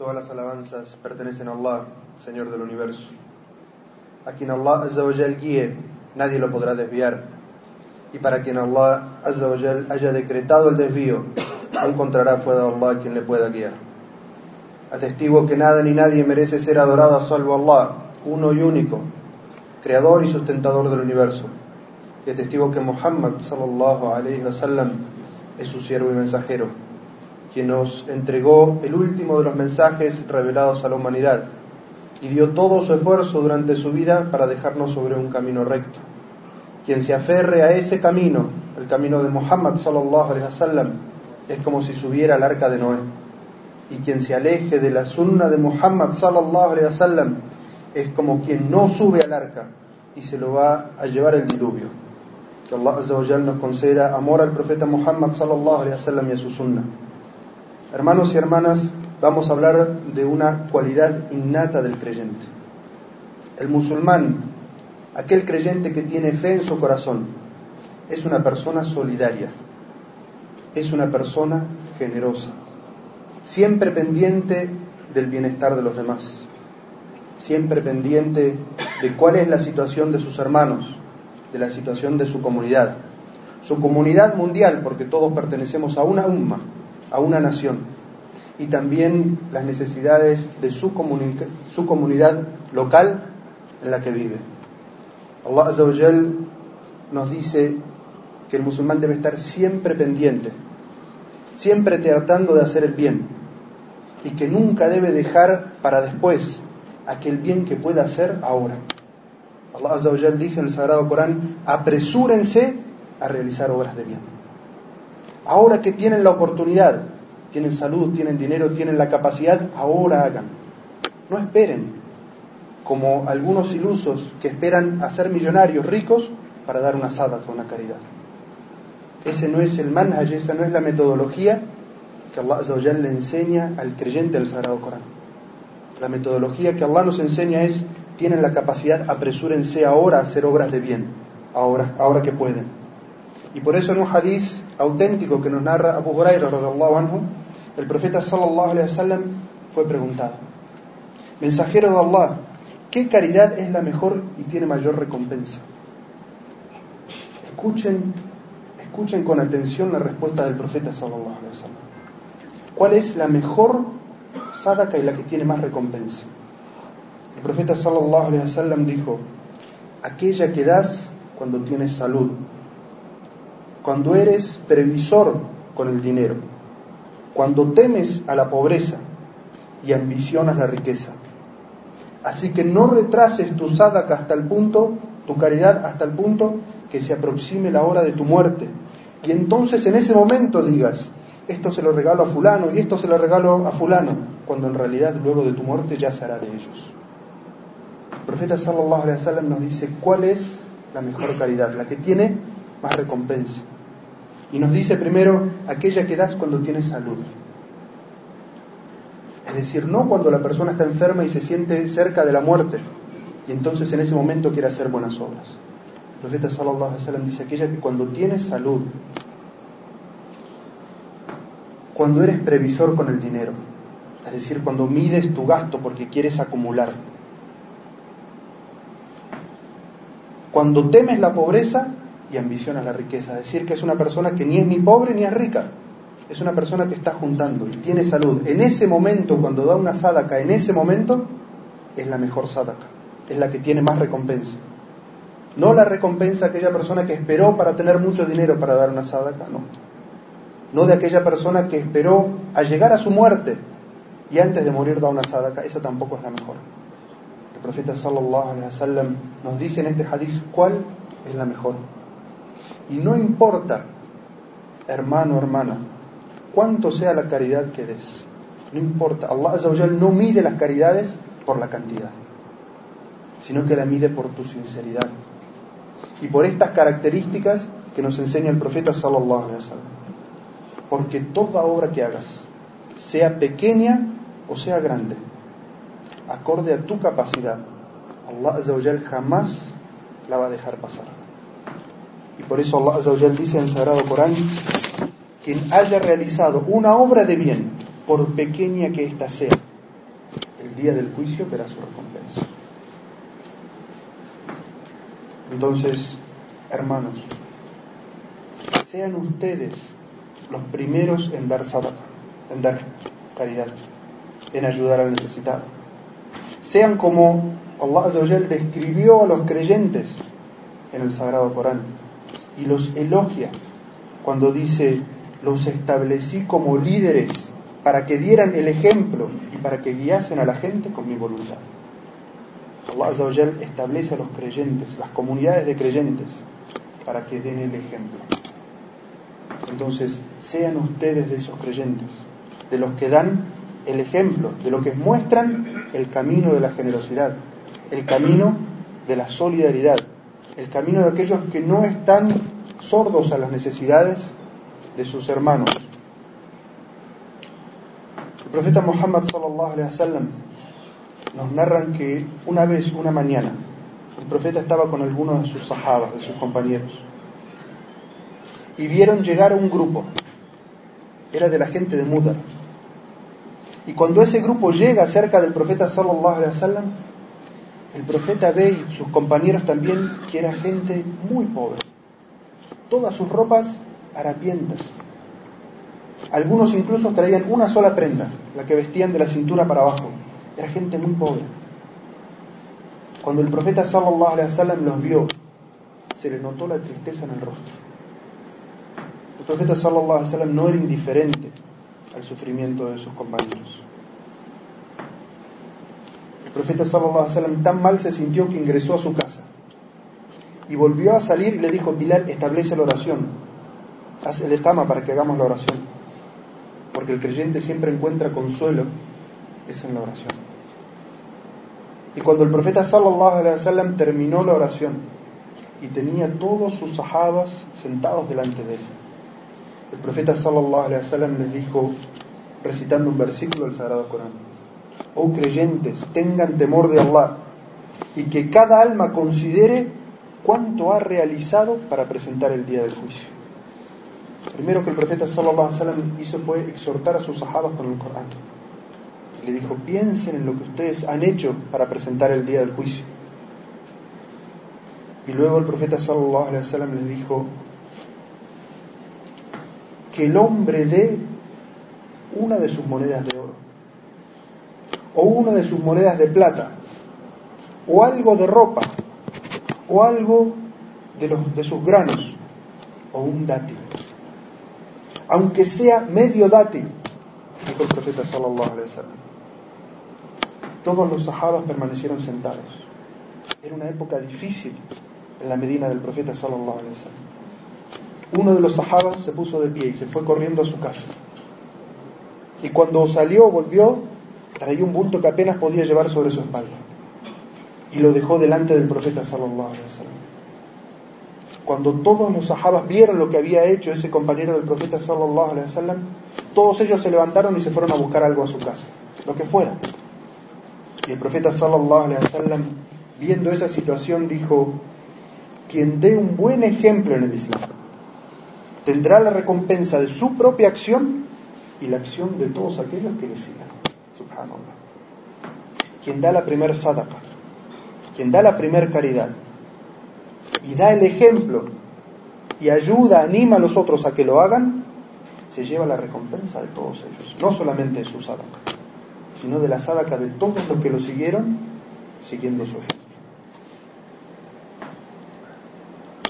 Todas las alabanzas pertenecen a Allah, Señor del universo. A quien Allah Azzawajal guíe, nadie lo podrá desviar. Y para quien Allah haya decretado el desvío, no encontrará fuera de Allah quien le pueda guiar. Atestigo que nada ni nadie merece ser adorado salvo Allah, uno y único, creador y sustentador del universo. Y atestigo que Muhammad sallallahu alayhi wa sallam es su siervo y mensajero quien nos entregó el último de los mensajes revelados a la humanidad y dio todo su esfuerzo durante su vida para dejarnos sobre un camino recto. Quien se aferre a ese camino, el camino de Muhammad sallallahu alaihi wasallam, es como si subiera al arca de Noé. Y quien se aleje de la sunna de Muhammad sallallahu alaihi wasallam es como quien no sube al arca y se lo va a llevar el diluvio. Que Allah azza nos conceda amor al profeta Muhammad sallallahu alaihi wasallam y a su sunna. Hermanos y hermanas, vamos a hablar de una cualidad innata del creyente. El musulmán, aquel creyente que tiene fe en su corazón, es una persona solidaria, es una persona generosa, siempre pendiente del bienestar de los demás, siempre pendiente de cuál es la situación de sus hermanos, de la situación de su comunidad, su comunidad mundial, porque todos pertenecemos a una umma, a una nación y también las necesidades de su, su comunidad local en la que vive. Allah Azawajal nos dice que el musulmán debe estar siempre pendiente, siempre tratando de hacer el bien y que nunca debe dejar para después aquel bien que pueda hacer ahora. Allah Azawajal dice en el Sagrado Corán, apresúrense a realizar obras de bien ahora que tienen la oportunidad, tienen salud, tienen dinero, tienen la capacidad, ahora hagan. No esperen, como algunos ilusos que esperan a ser millonarios, ricos, para dar una o una caridad. Ese no es el manhaj, esa no es la metodología que Allah le enseña al creyente del Sagrado Corán. La metodología que Allah nos enseña es, tienen la capacidad, apresúrense ahora a hacer obras de bien, ahora, ahora que pueden. Y por eso en un hadiz auténtico que nos narra Abu Huraira anhu, el profeta sallallahu alaihi wasallam fue preguntado: Mensajero de Allah, ¿qué caridad es la mejor y tiene mayor recompensa? Escuchen, escuchen con atención la respuesta del profeta sallallahu alaihi wasallam. ¿Cuál es la mejor sadaka y la que tiene más recompensa? El profeta sallallahu alaihi wasallam dijo: aquella que das cuando tienes salud cuando eres previsor con el dinero, cuando temes a la pobreza y ambicionas la riqueza. Así que no retrases tu sadaka hasta el punto, tu caridad hasta el punto que se aproxime la hora de tu muerte. Y entonces en ese momento digas, esto se lo regalo a fulano y esto se lo regalo a fulano, cuando en realidad luego de tu muerte ya se hará de ellos. El profeta sallallahu alaihi wasallam nos dice cuál es la mejor caridad, la que tiene más recompensa. Y nos dice primero aquella que das cuando tienes salud. Es decir, no cuando la persona está enferma y se siente cerca de la muerte y entonces en ese momento quiere hacer buenas obras. El profeta sallallahu alaihi wasallam dice aquella que cuando tienes salud, cuando eres previsor con el dinero, es decir, cuando mides tu gasto porque quieres acumular, cuando temes la pobreza y ambiciona la riqueza. Decir, que es una persona que ni es ni pobre ni es rica. Es una persona que está juntando y tiene salud. En ese momento, cuando da una sadaka, en ese momento, es la mejor sadaka. Es la que tiene más recompensa. No la recompensa aquella persona que esperó para tener mucho dinero para dar una sadaka, no. No de aquella persona que esperó a llegar a su muerte y antes de morir da una sadaka, esa tampoco es la mejor. El profeta sallallahu nos dice en este hadith cuál es la mejor. Y no importa, hermano, hermana, cuánto sea la caridad que des. No importa. Allah no mide las caridades por la cantidad, sino que la mide por tu sinceridad. Y por estas características que nos enseña el profeta sallallahu alaihi wasallam. Porque toda obra que hagas, sea pequeña o sea grande, acorde a tu capacidad, Allah jamás la va a dejar pasar. Y por eso Allah Azza dice en el Sagrado Corán, quien haya realizado una obra de bien, por pequeña que ésta sea, el día del juicio verá su recompensa. Entonces, hermanos, sean ustedes los primeros en dar sadaqah, en dar caridad, en ayudar al necesitado. Sean como Allah describió a los creyentes en el Sagrado Corán y los elogia cuando dice, los establecí como líderes para que dieran el ejemplo y para que guiasen a la gente con mi voluntad. Allah establece a los creyentes, las comunidades de creyentes, para que den el ejemplo. Entonces, sean ustedes de esos creyentes, de los que dan el ejemplo, de los que muestran el camino de la generosidad, el camino de la solidaridad, el camino de aquellos que no están sordos a las necesidades de sus hermanos. El profeta Muhammad sallallahu nos narran que una vez, una mañana, el profeta estaba con algunos de sus sahabas, de sus compañeros, y vieron llegar un grupo, era de la gente de Mudar. Y cuando ese grupo llega cerca del profeta sallallahu el profeta ve y sus compañeros también que era gente muy pobre. Todas sus ropas harapientas. Algunos incluso traían una sola prenda, la que vestían de la cintura para abajo. Era gente muy pobre. Cuando el profeta sallallahu alaihi wasallam los vio, se le notó la tristeza en el rostro. El profeta sallallahu alaihi wasallam no era indiferente al sufrimiento de sus compañeros. El profeta sallallahu alaihi wasallam tan mal se sintió que ingresó a su casa. Y volvió a salir y le dijo, Bilal, establece la oración, haz el cama para que hagamos la oración, porque el creyente siempre encuentra consuelo, es en la oración. Y cuando el profeta sallallahu alaihi wasallam terminó la oración y tenía todos sus sahabas sentados delante de él, el profeta sallallahu alaihi wasallam les dijo, recitando un versículo del Sagrado Corán, oh creyentes, tengan temor de Allah y que cada alma considere cuánto ha realizado para presentar el día del juicio. Primero que el profeta sallallahu alaihi wasallam hizo fue exhortar a sus sahabas con el Corán. Y le dijo, piensen en lo que ustedes han hecho para presentar el día del juicio. Y luego el profeta sallallahu alaihi wasallam les dijo que el hombre dé una de sus monedas de oro o una de sus monedas de plata, o algo de ropa, o algo de, sus granos, o un dátil. Aunque sea medio dátil, dijo el profeta sallallahu alaihi wasallam. Todos los sahabas permanecieron sentados. Era una época difícil en la Medina del profeta sallallahu alaihi wasallam. Uno de los sahabas se puso de pie y se fue corriendo a su casa. Y cuando salió, volvió, traía un bulto que apenas podía llevar sobre su espalda y lo dejó delante del profeta sallallahu. Cuando todos los sahabas vieron lo que había hecho ese compañero del profeta sallallahu todos ellos se levantaron y se fueron a buscar algo a su casa, lo que fuera. Y el profeta sallallahu viendo esa situación, dijo: quien dé un buen ejemplo en el Islam tendrá la recompensa de su propia acción y la acción de todos aquellos que le sigan. Quien da la primer sadaqa, quien da la primer caridad y da el ejemplo y ayuda, anima a los otros a que lo hagan, se lleva la recompensa de todos ellos. No solamente de su sadaqa, sino de la sadaqa de todos los que lo siguieron siguiendo su ejemplo.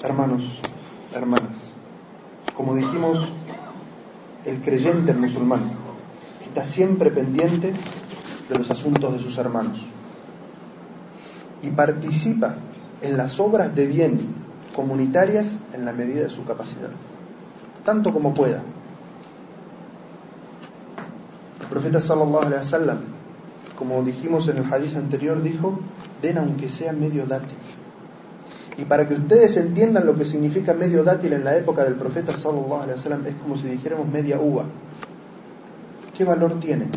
Hermanos, hermanas, como dijimos, el creyente, el musulmán, está siempre pendiente de los asuntos de sus hermanos y participa en las obras de bien comunitarias en la medida de su capacidad, tanto como pueda. El profeta sallallahu alaihi wasallam, como dijimos en el hadith anterior, dijo: "Den aunque sea medio dátil." Y para que ustedes entiendan lo que significa medio dátil en la época del profeta sallallahu alaihi wasallam es como si dijéramos media uva. ¿Qué valor tiene?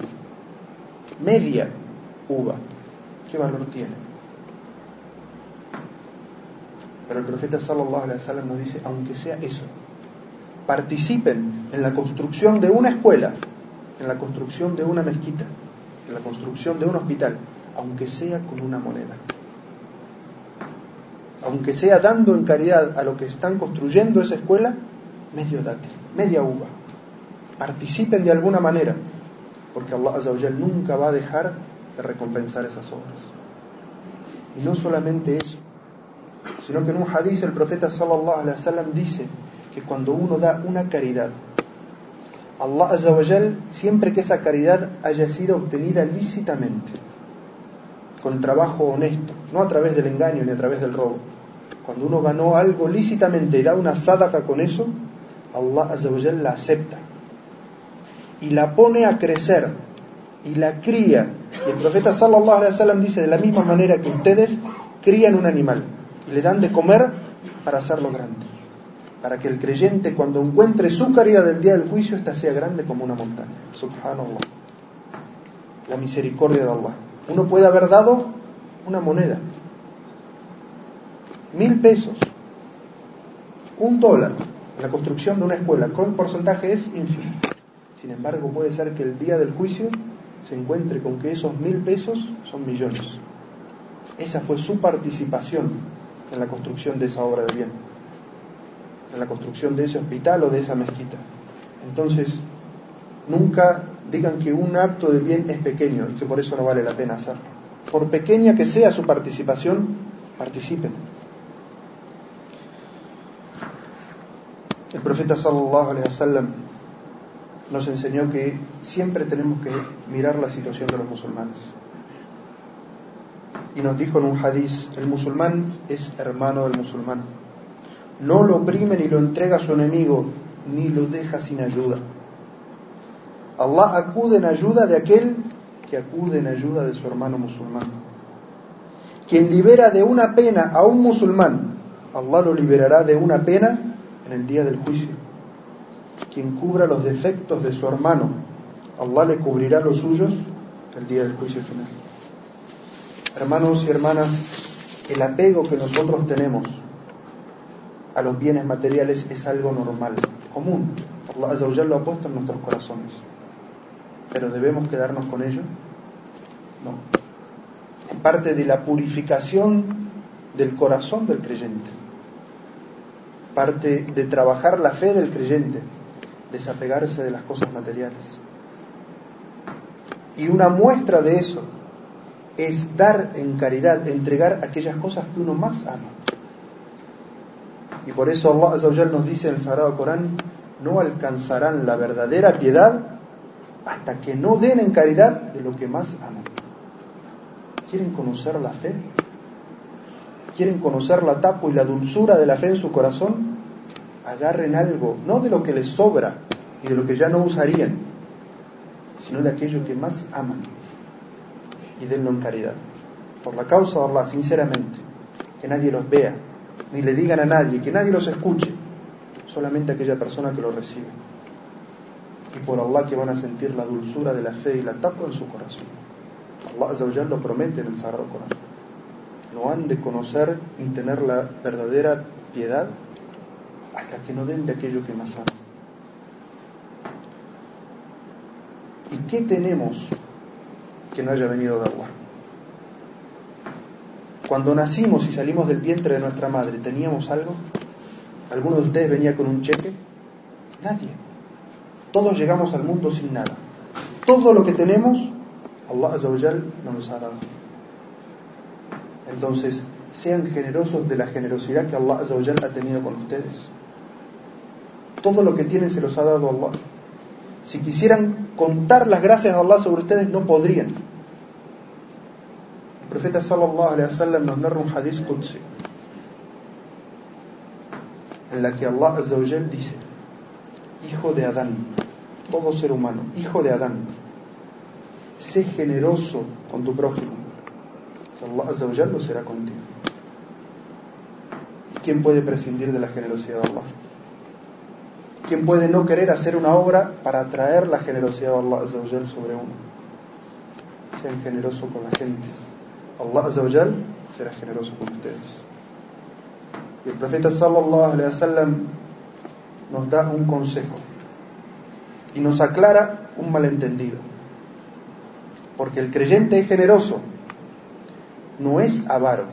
Media uva. ¿Qué valor tiene? Pero el profeta sallallahu alaihi wasallam nos dice, aunque sea eso, participen en la construcción de una escuela, en la construcción de una mezquita, en la construcción de un hospital, aunque sea con una moneda. Aunque sea dando en caridad a lo que están construyendo esa escuela, medio dátil, media uva. Participen de alguna manera, porque Allah nunca va a dejar de recompensar esas obras. Y no solamente eso, sino que en un hadith el profeta sallallahu alaihi wasallam dice que cuando uno da una caridad, Allah Azawajal, siempre que esa caridad haya sido obtenida lícitamente, con trabajo honesto, no a través del engaño ni a través del robo. Cuando uno ganó algo lícitamente y da una sadaqa con eso, Allah Azawajal la acepta y la pone a crecer y la cría. Y el profeta sallallahu alaihi wasallam dice de la misma manera que ustedes crían un animal y le dan de comer para hacerlo grande. Para que el creyente cuando encuentre su caridad del día del juicio, esta sea grande como una montaña. Subhanallah. La misericordia de Allah. Uno puede haber dado una moneda. Mil pesos. Un dólar. En la construcción de una escuela. Con porcentaje es ínfimo. Sin embargo, puede ser que el día del juicio se encuentre con que esos mil pesos son millones. Esa fue su participación en la construcción de esa obra de bien, en la construcción de ese hospital o de esa mezquita. Entonces, nunca digan que un acto de bien es pequeño y que por eso no vale la pena hacerlo. Por pequeña que sea su participación, participen. El profeta sallallahu alaihi wasallam nos enseñó que siempre tenemos que mirar la situación de los musulmanes y nos dijo en un hadiz, el musulmán es hermano del musulmán. No lo oprime ni lo entrega a su enemigo, ni lo deja sin ayuda. Allah acude en ayuda de aquel que acude en ayuda de su hermano musulmán. Quien libera de una pena a un musulmán, Allah lo liberará de una pena en el día del juicio. Quien cubra los defectos de su hermano, Allah le cubrirá los suyos el día del juicio final. Hermanos y hermanas, el apego que nosotros tenemos a los bienes materiales es algo normal, común. Allah lo ha puesto en nuestros corazones. Pero debemos quedarnos con ello? No. Es parte de la purificación del corazón del creyente. Parte de trabajar la fe del creyente, desapegarse de las cosas materiales. Y una muestra de eso es dar en caridad, entregar aquellas cosas que uno más ama. Y por eso Allah nos dice en el Sagrado Corán, no alcanzarán la verdadera piedad hasta que no den en caridad de lo que más aman. ¿Quieren conocer la fe? ¿Quieren conocer la tapo y la dulzura de la fe en su corazón? Agarren algo, no de lo que les sobra y de lo que ya no usarían, sino de aquello que más aman y denlo en caridad. Por la causa de Allah, sinceramente, que nadie los vea, ni le digan a nadie, que nadie los escuche, solamente aquella persona que lo recibe. Y por Allah que van a sentir la dulzura de la fe y la tapa en su corazón. Allah lo promete en el Sagrado Corán. No han de conocer ni tener la verdadera piedad hasta que no den de aquello que más aman. ¿Y qué tenemos que no haya venido de agua. Cuando nacimos y salimos del vientre de nuestra madre, ¿teníamos algo? ¿Alguno de ustedes venía con un cheque? Nadie. Todos llegamos al mundo sin nada. Todo lo que tenemos, Allah Azawajal nos ha dado. Entonces, sean generosos de la generosidad que Allah Azawajal ha tenido con ustedes. Todo lo que tienen se los ha dado Allah. Si quisieran contar las gracias de Allah sobre ustedes, no podrían. El profeta sallallahu alaihi wasallam nos narra un hadith qudsi en la que Allah azza dice: Hijo de Adán, todo ser humano, hijo de Adán, sé generoso con tu prójimo, que Allah azza lo será contigo. ¿Quién puede prescindir de la generosidad de Allah? ¿Quién puede no querer hacer una obra para atraer la generosidad de Allah sobre uno? Sean generosos con la gente. Allah será generoso con ustedes. Y el profeta sallallahu alaihi wasallam nos da un consejo y nos aclara un malentendido. Porque el creyente es generoso, no es avaro.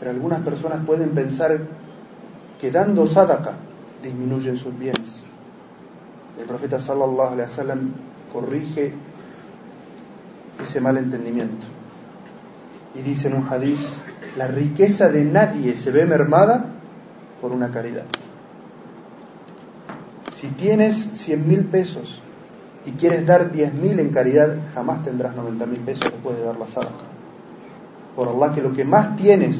Pero algunas personas pueden pensar que dando sadaqa disminuyen sus bienes. El profeta sallallahu alaihi wasallam corrige ese mal entendimiento. Y dice en un hadiz, la riqueza de nadie se ve mermada por una caridad. Si tienes 100 mil pesos y quieres dar 10 mil en caridad, jamás tendrás 90 mil pesos después de dar la sadaqa. Por Allah que lo que más tienes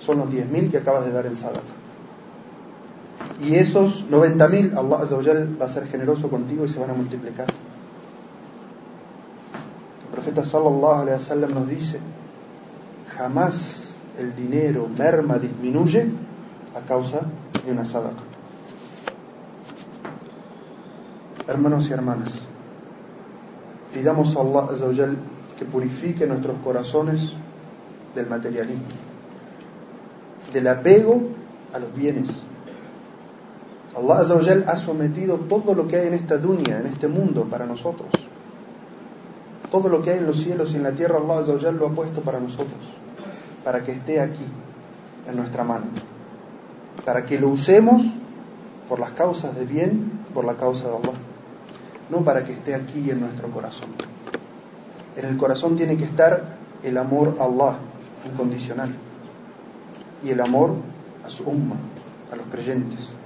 son los 10 mil que acabas de dar en sadaqa. Y esos 90 mil, Allah va a ser generoso contigo y se van a multiplicar. El profeta sallallahu alaihi wasallam nos dice, jamás el dinero merma, disminuye a causa de una sadaqa. Hermanos y hermanas, pidamos a Allah que purifique nuestros corazones del materialismo, del apego a los bienes. Allah ha sometido todo lo que hay en esta dunya, en este mundo, para nosotros. Todo lo que hay en los cielos y en la tierra, Allah lo ha puesto para nosotros, para que esté aquí, en nuestra mano, para que lo usemos por las causas de bien, por la causa de Allah, no para que esté aquí en nuestro corazón. En el corazón tiene que estar el amor a Allah incondicional y el amor a su umma, a los creyentes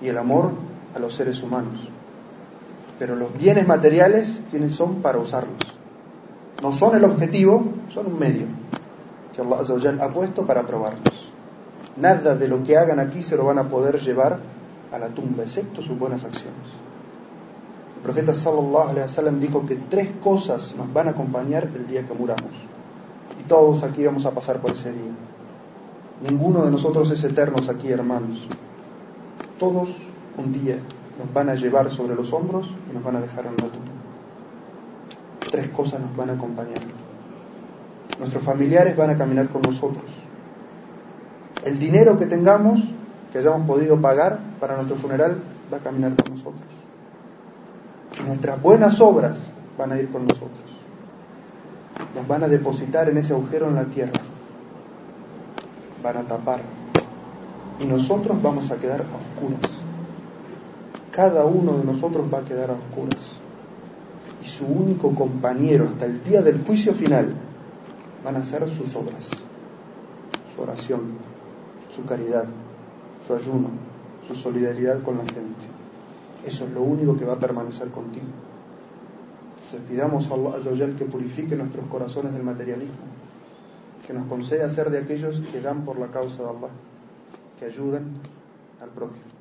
y el amor a los seres humanos. Pero los bienes materiales tienen, son para usarlos. No son el objetivo, son un medio que Allah ha puesto para probarlos. Nada de lo que hagan aquí se lo van a poder llevar a la tumba, excepto sus buenas acciones. El profeta sallallahu alaihi wasallam dijo que tres cosas nos van a acompañar el día que muramos. Y todos aquí vamos a pasar por ese día. Ninguno de nosotros es eternos aquí, hermanos. Todos un día nos van a llevar sobre los hombros y nos van a dejar en la tumba. Tres cosas nos van a acompañar. Nuestros familiares van a caminar con nosotros. El dinero que tengamos, que hayamos podido pagar para nuestro funeral, va a caminar con nosotros nuestras buenas obras van a ir con nosotros. Nos van a depositar en ese agujero en la tierra. Van a tapar. Y nosotros vamos a quedar a oscuras. Cada uno de nosotros va a quedar a oscuras. Y su único compañero hasta el día del juicio final van a ser sus obras. Su oración, su caridad, su ayuno, su solidaridad con la gente. Eso es lo único que va a permanecer contigo. Entonces pidamos a Allah que purifique nuestros corazones del materialismo, que nos conceda ser de aquellos que dan por la causa de Allah, que ayuden al prójimo.